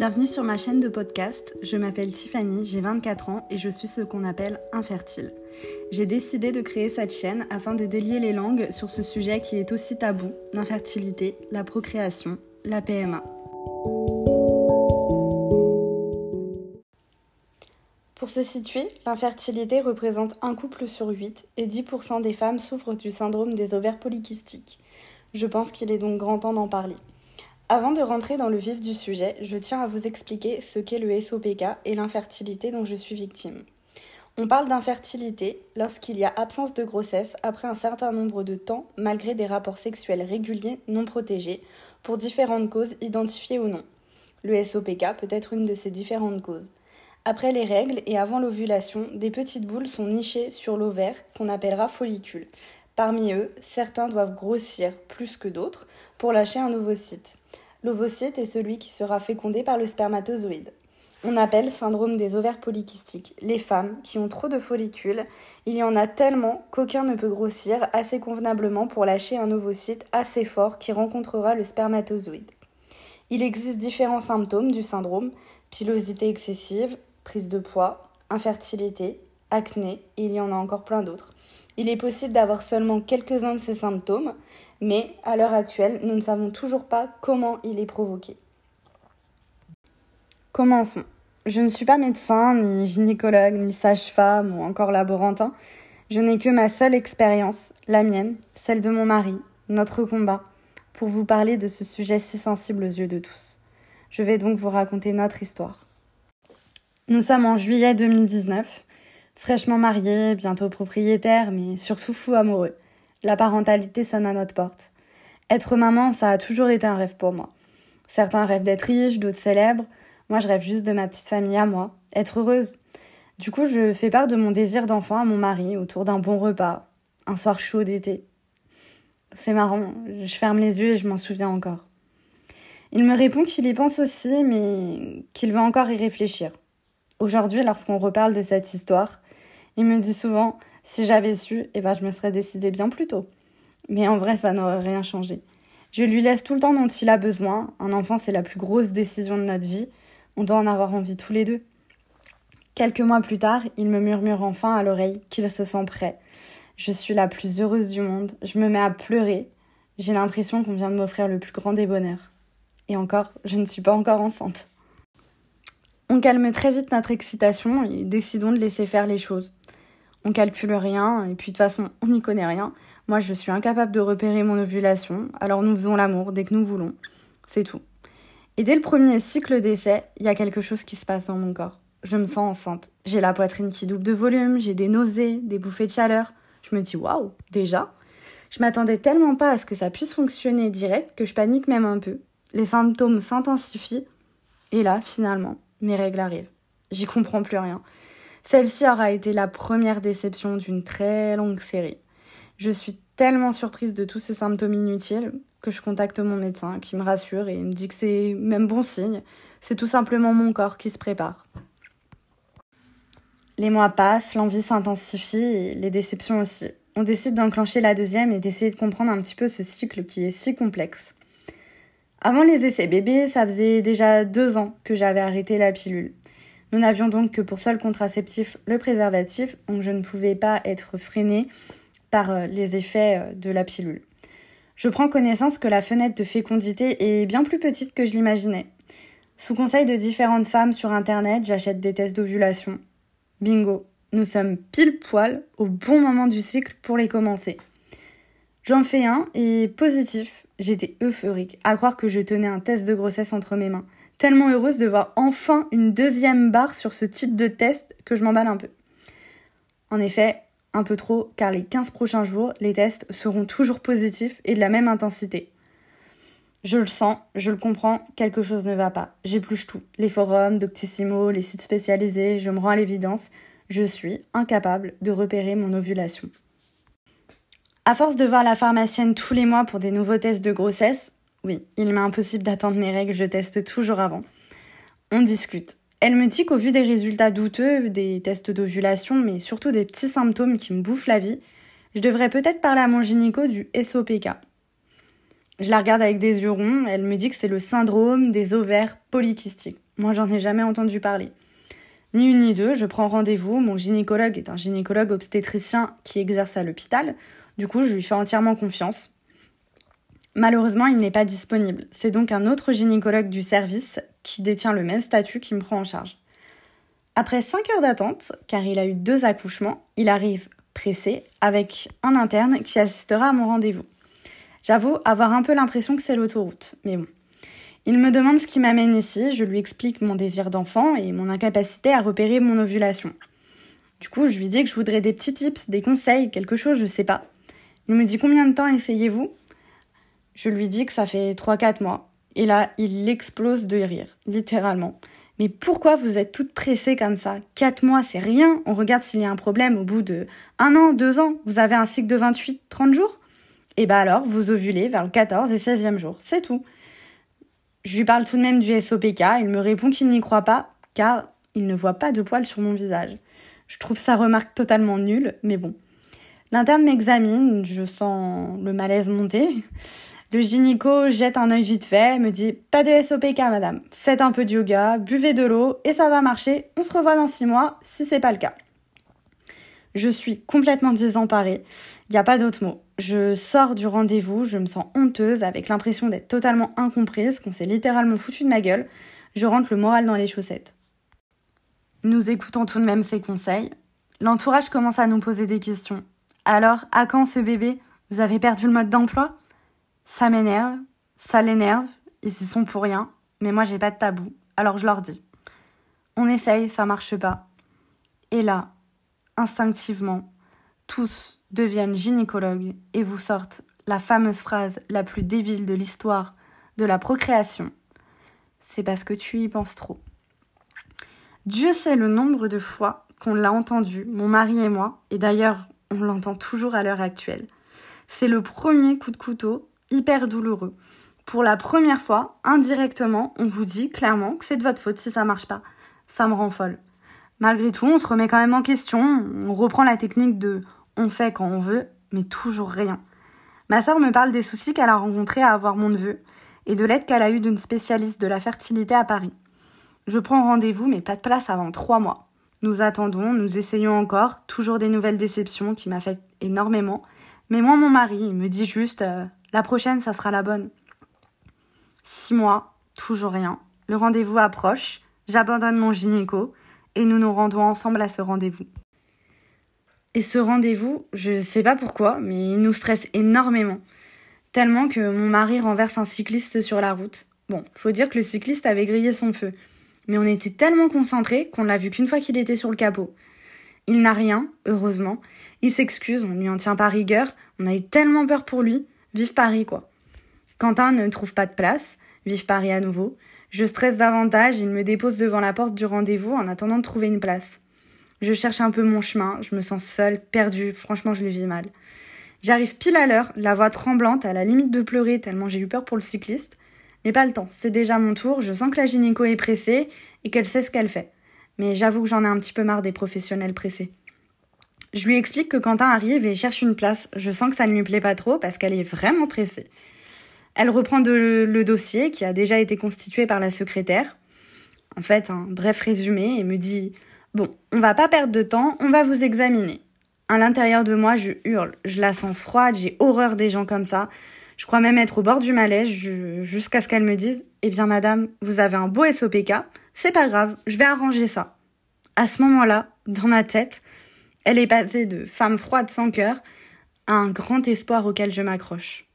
Bienvenue sur ma chaîne de podcast. Je m'appelle Tiffany, j'ai 24 ans et je suis ce qu'on appelle infertile. J'ai décidé de créer cette chaîne afin de délier les langues sur ce sujet qui est aussi tabou, l'infertilité, la procréation, la PMA. Pour se situer, l'infertilité représente un couple sur 8 et 10% des femmes souffrent du syndrome des ovaires polykystiques. Je pense qu'il est donc grand temps d'en parler. Avant de rentrer dans le vif du sujet, je tiens à vous expliquer ce qu'est le SOPK et l'infertilité dont je suis victime. On parle d'infertilité lorsqu'il y a absence de grossesse après un certain nombre de temps malgré des rapports sexuels réguliers non protégés pour différentes causes identifiées ou non. Le SOPK peut être une de ces différentes causes. Après les règles et avant l'ovulation, des petites boules sont nichées sur l'ovaire qu'on appellera follicule. Parmi eux, certains doivent grossir plus que d'autres pour lâcher un ovocyte. L'ovocyte est celui qui sera fécondé par le spermatozoïde. On appelle syndrome des ovaires polykystiques les femmes qui ont trop de follicules. Il y en a tellement qu'aucun ne peut grossir assez convenablement pour lâcher un ovocyte assez fort qui rencontrera le spermatozoïde. Il existe différents symptômes du syndrome pilosité excessive, prise de poids, infertilité, acné, et il y en a encore plein d'autres. Il est possible d'avoir seulement quelques-uns de ces symptômes, mais à l'heure actuelle, nous ne savons toujours pas comment il est provoqué. Commençons. Je ne suis pas médecin, ni gynécologue, ni sage-femme ou encore laborantin. Je n'ai que ma seule expérience, la mienne, celle de mon mari, notre combat, pour vous parler de ce sujet si sensible aux yeux de tous. Je vais donc vous raconter notre histoire. Nous sommes en juillet 2019, fraîchement mariés, bientôt propriétaires, mais surtout fous amoureux la parentalité sonne à notre porte. Être maman, ça a toujours été un rêve pour moi. Certains rêvent d'être riches, d'autres célèbres. Moi, je rêve juste de ma petite famille à moi, être heureuse. Du coup, je fais part de mon désir d'enfant à mon mari autour d'un bon repas, un soir chaud d'été. C'est marrant, je ferme les yeux et je m'en souviens encore. Il me répond qu'il y pense aussi, mais qu'il veut encore y réfléchir. Aujourd'hui, lorsqu'on reparle de cette histoire, il me dit souvent si j'avais su, eh ben, je me serais décidée bien plus tôt. Mais en vrai, ça n'aurait rien changé. Je lui laisse tout le temps dont il a besoin. Un enfant, c'est la plus grosse décision de notre vie. On doit en avoir envie tous les deux. Quelques mois plus tard, il me murmure enfin à l'oreille qu'il se sent prêt. Je suis la plus heureuse du monde. Je me mets à pleurer. J'ai l'impression qu'on vient de m'offrir le plus grand des bonheurs. Et encore, je ne suis pas encore enceinte. On calme très vite notre excitation et décidons de laisser faire les choses on calcule rien, et puis de toute façon, on n'y connaît rien. Moi, je suis incapable de repérer mon ovulation, alors nous faisons l'amour dès que nous voulons. C'est tout. Et dès le premier cycle d'essai, il y a quelque chose qui se passe dans mon corps. Je me sens enceinte. J'ai la poitrine qui double de volume, j'ai des nausées, des bouffées de chaleur. Je me dis waouh, déjà Je m'attendais tellement pas à ce que ça puisse fonctionner direct que je panique même un peu. Les symptômes s'intensifient. Et là, finalement, mes règles arrivent. J'y comprends plus rien. Celle-ci aura été la première déception d'une très longue série. Je suis tellement surprise de tous ces symptômes inutiles que je contacte mon médecin qui me rassure et me dit que c'est même bon signe. C'est tout simplement mon corps qui se prépare. Les mois passent, l'envie s'intensifie les déceptions aussi. On décide d'enclencher la deuxième et d'essayer de comprendre un petit peu ce cycle qui est si complexe. Avant les essais bébés, ça faisait déjà deux ans que j'avais arrêté la pilule. Nous n'avions donc que pour seul contraceptif le préservatif, donc je ne pouvais pas être freinée par euh, les effets euh, de la pilule. Je prends connaissance que la fenêtre de fécondité est bien plus petite que je l'imaginais. Sous conseil de différentes femmes sur Internet, j'achète des tests d'ovulation. Bingo, nous sommes pile poil au bon moment du cycle pour les commencer. J'en fais un et positif, j'étais euphorique à croire que je tenais un test de grossesse entre mes mains tellement heureuse de voir enfin une deuxième barre sur ce type de test que je m'emballe un peu. En effet, un peu trop, car les 15 prochains jours, les tests seront toujours positifs et de la même intensité. Je le sens, je le comprends, quelque chose ne va pas. J'épluche tout. Les forums, Doctissimo, les sites spécialisés, je me rends à l'évidence, je suis incapable de repérer mon ovulation. À force de voir la pharmacienne tous les mois pour des nouveaux tests de grossesse, oui, il m'est impossible d'attendre mes règles, je teste toujours avant. On discute. Elle me dit qu'au vu des résultats douteux, des tests d'ovulation, mais surtout des petits symptômes qui me bouffent la vie, je devrais peut-être parler à mon gynéco du SOPK. Je la regarde avec des yeux ronds, elle me dit que c'est le syndrome des ovaires polykystiques. Moi, j'en ai jamais entendu parler. Ni une ni deux, je prends rendez-vous. Mon gynécologue est un gynécologue obstétricien qui exerce à l'hôpital. Du coup, je lui fais entièrement confiance. Malheureusement, il n'est pas disponible. C'est donc un autre gynécologue du service qui détient le même statut qui me prend en charge. Après 5 heures d'attente, car il a eu deux accouchements, il arrive pressé avec un interne qui assistera à mon rendez-vous. J'avoue avoir un peu l'impression que c'est l'autoroute, mais bon. Il me demande ce qui m'amène ici, je lui explique mon désir d'enfant et mon incapacité à repérer mon ovulation. Du coup, je lui dis que je voudrais des petits tips, des conseils, quelque chose, je sais pas. Il me dit combien de temps essayez-vous? Je lui dis que ça fait 3-4 mois. Et là, il explose de rire, littéralement. Mais pourquoi vous êtes toutes pressées comme ça? Quatre mois, c'est rien. On regarde s'il y a un problème au bout de un an, deux ans. Vous avez un cycle de 28, 30 jours? Et bah alors, vous ovulez vers le 14 et 16e jour. C'est tout. Je lui parle tout de même du SOPK. Il me répond qu'il n'y croit pas, car il ne voit pas de poils sur mon visage. Je trouve sa remarque totalement nulle, mais bon. L'interne m'examine, je sens le malaise monter. Le gynéco jette un œil vite fait, me dit Pas de SOPK, madame. Faites un peu de yoga, buvez de l'eau et ça va marcher. On se revoit dans six mois si c'est pas le cas. Je suis complètement désemparée. Il n'y a pas d'autre mot. Je sors du rendez-vous, je me sens honteuse, avec l'impression d'être totalement incomprise, qu'on s'est littéralement foutu de ma gueule. Je rentre le moral dans les chaussettes. Nous écoutons tout de même ses conseils. L'entourage commence à nous poser des questions. Alors, à quand ce bébé Vous avez perdu le mode d'emploi? Ça m'énerve, ça l'énerve, ils y sont pour rien, mais moi j'ai pas de tabou, alors je leur dis. On essaye, ça marche pas. Et là, instinctivement, tous deviennent gynécologues et vous sortent la fameuse phrase la plus débile de l'histoire de la procréation. C'est parce que tu y penses trop. Dieu sait le nombre de fois qu'on l'a entendu, mon mari et moi, et d'ailleurs on l'entend toujours à l'heure actuelle. C'est le premier coup de couteau hyper douloureux. Pour la première fois, indirectement, on vous dit clairement que c'est de votre faute si ça marche pas. Ça me rend folle. Malgré tout, on se remet quand même en question, on reprend la technique de on fait quand on veut, mais toujours rien. Ma sœur me parle des soucis qu'elle a rencontrés à avoir mon neveu et de l'aide qu'elle a eue d'une spécialiste de la fertilité à Paris. Je prends rendez-vous, mais pas de place avant trois mois. Nous attendons, nous essayons encore, toujours des nouvelles déceptions qui m'affectent énormément. Mais moi, mon mari, il me dit juste euh, la prochaine, ça sera la bonne. Six mois, toujours rien. Le rendez-vous approche, j'abandonne mon gynéco et nous nous rendons ensemble à ce rendez-vous. Et ce rendez-vous, je sais pas pourquoi, mais il nous stresse énormément. Tellement que mon mari renverse un cycliste sur la route. Bon, faut dire que le cycliste avait grillé son feu. Mais on était tellement concentrés qu'on l'a vu qu'une fois qu'il était sur le capot. Il n'a rien, heureusement. Il s'excuse, on lui en tient pas rigueur. On a eu tellement peur pour lui. Vive Paris, quoi. Quentin ne trouve pas de place. Vive Paris à nouveau. Je stresse davantage, il me dépose devant la porte du rendez-vous en attendant de trouver une place. Je cherche un peu mon chemin, je me sens seule, perdue, franchement je le vis mal. J'arrive pile à l'heure, la voix tremblante, à la limite de pleurer tellement j'ai eu peur pour le cycliste. Mais pas le temps, c'est déjà mon tour, je sens que la gynéco est pressée et qu'elle sait ce qu'elle fait. Mais j'avoue que j'en ai un petit peu marre des professionnels pressés. Je lui explique que Quentin arrive et cherche une place. Je sens que ça ne lui plaît pas trop parce qu'elle est vraiment pressée. Elle reprend le dossier qui a déjà été constitué par la secrétaire. En fait, un bref résumé et me dit Bon, on va pas perdre de temps, on va vous examiner. À l'intérieur de moi, je hurle. Je la sens froide, j'ai horreur des gens comme ça. Je crois même être au bord du malaise jusqu'à ce qu'elle me dise Eh bien, madame, vous avez un beau SOPK, c'est pas grave, je vais arranger ça. À ce moment-là, dans ma tête, elle est passée de femme froide sans cœur à un grand espoir auquel je m'accroche.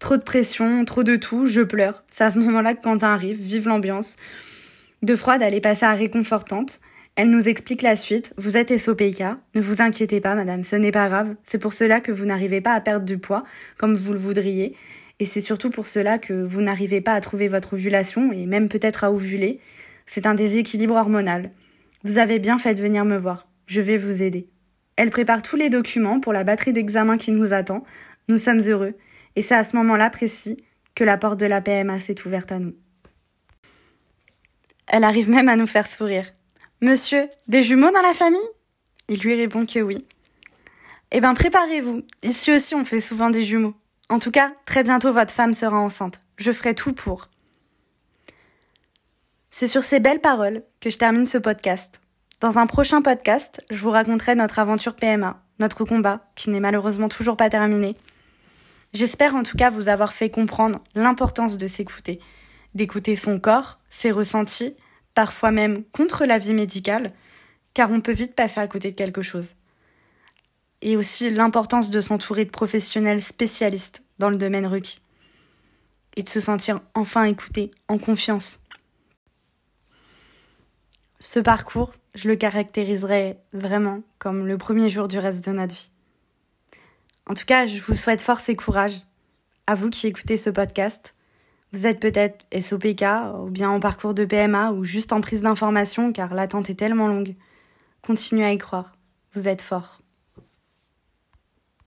Trop de pression, trop de tout, je pleure. C'est à ce moment-là que Quentin arrive, vive l'ambiance. De froide, elle est passée à réconfortante. Elle nous explique la suite. Vous êtes SOPK. Ne vous inquiétez pas, madame, ce n'est pas grave. C'est pour cela que vous n'arrivez pas à perdre du poids comme vous le voudriez. Et c'est surtout pour cela que vous n'arrivez pas à trouver votre ovulation et même peut-être à ovuler. C'est un déséquilibre hormonal. Vous avez bien fait de venir me voir. Je vais vous aider. Elle prépare tous les documents pour la batterie d'examen qui nous attend. Nous sommes heureux. Et c'est à ce moment-là précis que la porte de la PMA s'est ouverte à nous. Elle arrive même à nous faire sourire. Monsieur, des jumeaux dans la famille? Il lui répond que oui. Eh bien, préparez-vous. Ici aussi, on fait souvent des jumeaux. En tout cas, très bientôt, votre femme sera enceinte. Je ferai tout pour. C'est sur ces belles paroles que je termine ce podcast. Dans un prochain podcast, je vous raconterai notre aventure PMA, notre combat, qui n'est malheureusement toujours pas terminé. J'espère en tout cas vous avoir fait comprendre l'importance de s'écouter, d'écouter son corps, ses ressentis, parfois même contre la vie médicale, car on peut vite passer à côté de quelque chose. Et aussi l'importance de s'entourer de professionnels spécialistes dans le domaine requis. Et de se sentir enfin écouté, en confiance. Ce parcours, je le caractériserais vraiment comme le premier jour du reste de notre vie. En tout cas, je vous souhaite force et courage. À vous qui écoutez ce podcast. Vous êtes peut-être SOPK ou bien en parcours de PMA ou juste en prise d'information car l'attente est tellement longue. Continuez à y croire. Vous êtes fort.